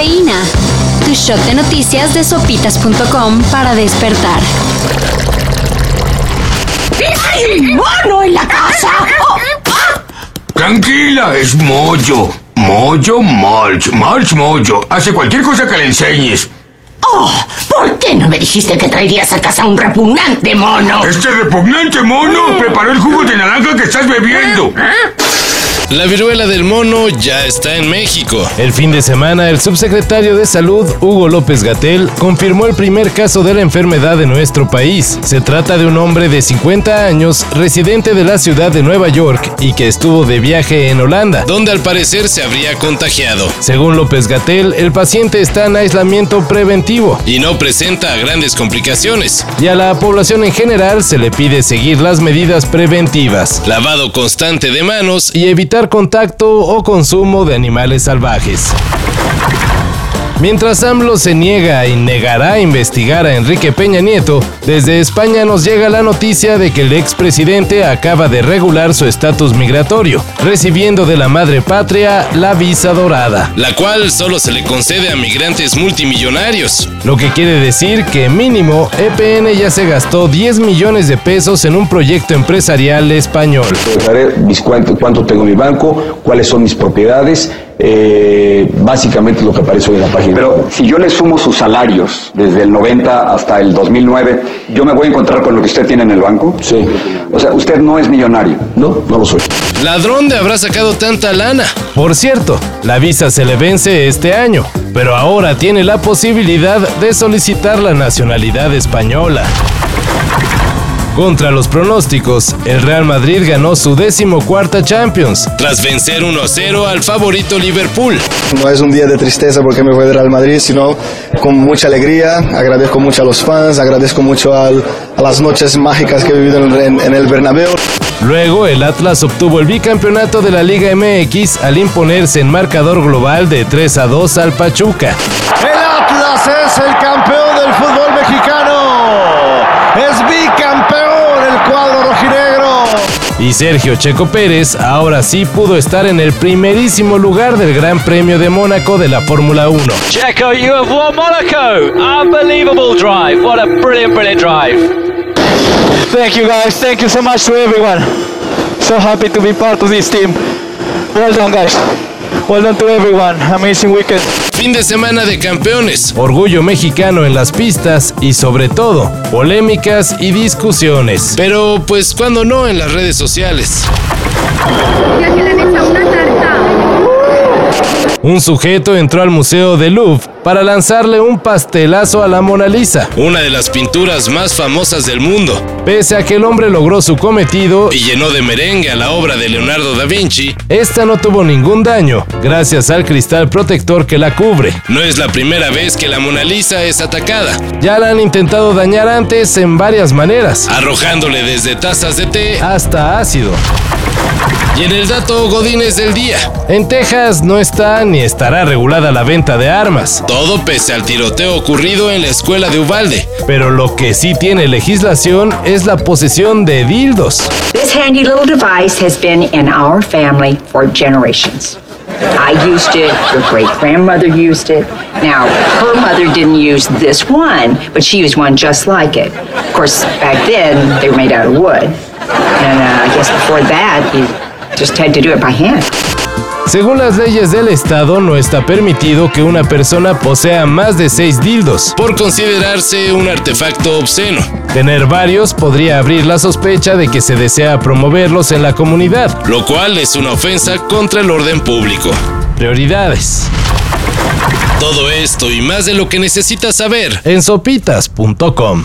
Cafeína. Tu shot de noticias de sopitas.com para despertar. ¡Hay un mono en la casa! Tranquila, es Moyo. Moyo Mulch. Mulch Moyo. Hace cualquier cosa que le enseñes. Oh, ¿por qué no me dijiste que traerías a casa un repugnante mono? Este repugnante mono preparó el jugo de naranja que estás bebiendo. La viruela del mono ya está en México. El fin de semana, el subsecretario de Salud, Hugo López Gatel, confirmó el primer caso de la enfermedad en nuestro país. Se trata de un hombre de 50 años, residente de la ciudad de Nueva York y que estuvo de viaje en Holanda, donde al parecer se habría contagiado. Según López Gatel, el paciente está en aislamiento preventivo y no presenta grandes complicaciones. Y a la población en general se le pide seguir las medidas preventivas, lavado constante de manos y evitar contacto o consumo de animales salvajes. Mientras AMLO se niega y negará investigar a Enrique Peña Nieto, desde España nos llega la noticia de que el expresidente acaba de regular su estatus migratorio, recibiendo de la madre patria la visa dorada, la cual solo se le concede a migrantes multimillonarios. Lo que quiere decir que mínimo EPN ya se gastó 10 millones de pesos en un proyecto empresarial español. Cuánto, tengo en mi banco, cuáles son mis propiedades, eh, básicamente lo que aparece hoy en la página. Pero si yo le sumo sus salarios desde el 90 hasta el 2009, ¿yo me voy a encontrar con lo que usted tiene en el banco? Sí. O sea, usted no es millonario. No, no lo soy. ¿Ladrón de habrá sacado tanta lana? Por cierto, la visa se le vence este año, pero ahora tiene la posibilidad de solicitar la nacionalidad española. Contra los pronósticos, el Real Madrid ganó su decimocuarta Champions. Tras vencer 1-0 al favorito Liverpool. No es un día de tristeza porque me fue del Real Madrid, sino con mucha alegría. Agradezco mucho a los fans, agradezco mucho a las noches mágicas que he vivido en, en el Bernabéu. Luego, el Atlas obtuvo el bicampeonato de la Liga MX al imponerse en marcador global de 3 a 2 al Pachuca. El Atlas es el campeón del fútbol mexicano. Es bicampeón el cuadro rojinegro. Y Sergio Checo Pérez ahora sí pudo estar en el primerísimo lugar del Gran Premio de Mónaco de la Fórmula 1. Checo, you have won Monaco. Unbelievable drive. What a brilliant, brilliant drive. Thank you guys. Thank you so much to everyone. So happy to be part of this team. Well done, guys. Well done to everyone. Amazing weekend. Fin de semana de campeones. Orgullo mexicano en las pistas y sobre todo, polémicas y discusiones. Pero pues cuando no en las redes sociales. Un sujeto entró al Museo del Louvre para lanzarle un pastelazo a la Mona Lisa, una de las pinturas más famosas del mundo. Pese a que el hombre logró su cometido y llenó de merengue a la obra de Leonardo da Vinci, esta no tuvo ningún daño, gracias al cristal protector que la cubre. No es la primera vez que la Mona Lisa es atacada. Ya la han intentado dañar antes en varias maneras, arrojándole desde tazas de té hasta ácido. Y en el dato Godines del día. En Texas no está ni estará regulada la venta de armas. Todo pese al tiroteo ocurrido en la escuela de Uvalde. Pero lo que sí tiene legislación es la posesión de dildos. This handy little device has been in our family for generations. I used it, your great grandmother used it. Now, her mother didn't use this one, but she used one just like it. Of course, back then, they were made out of wood. And uh, I guess before that, just had to do it. Según las leyes del estado, no está permitido que una persona posea más de seis dildos, por considerarse un artefacto obsceno. Tener varios podría abrir la sospecha de que se desea promoverlos en la comunidad, lo cual es una ofensa contra el orden público. Prioridades. Todo esto y más de lo que necesitas saber en sopitas.com.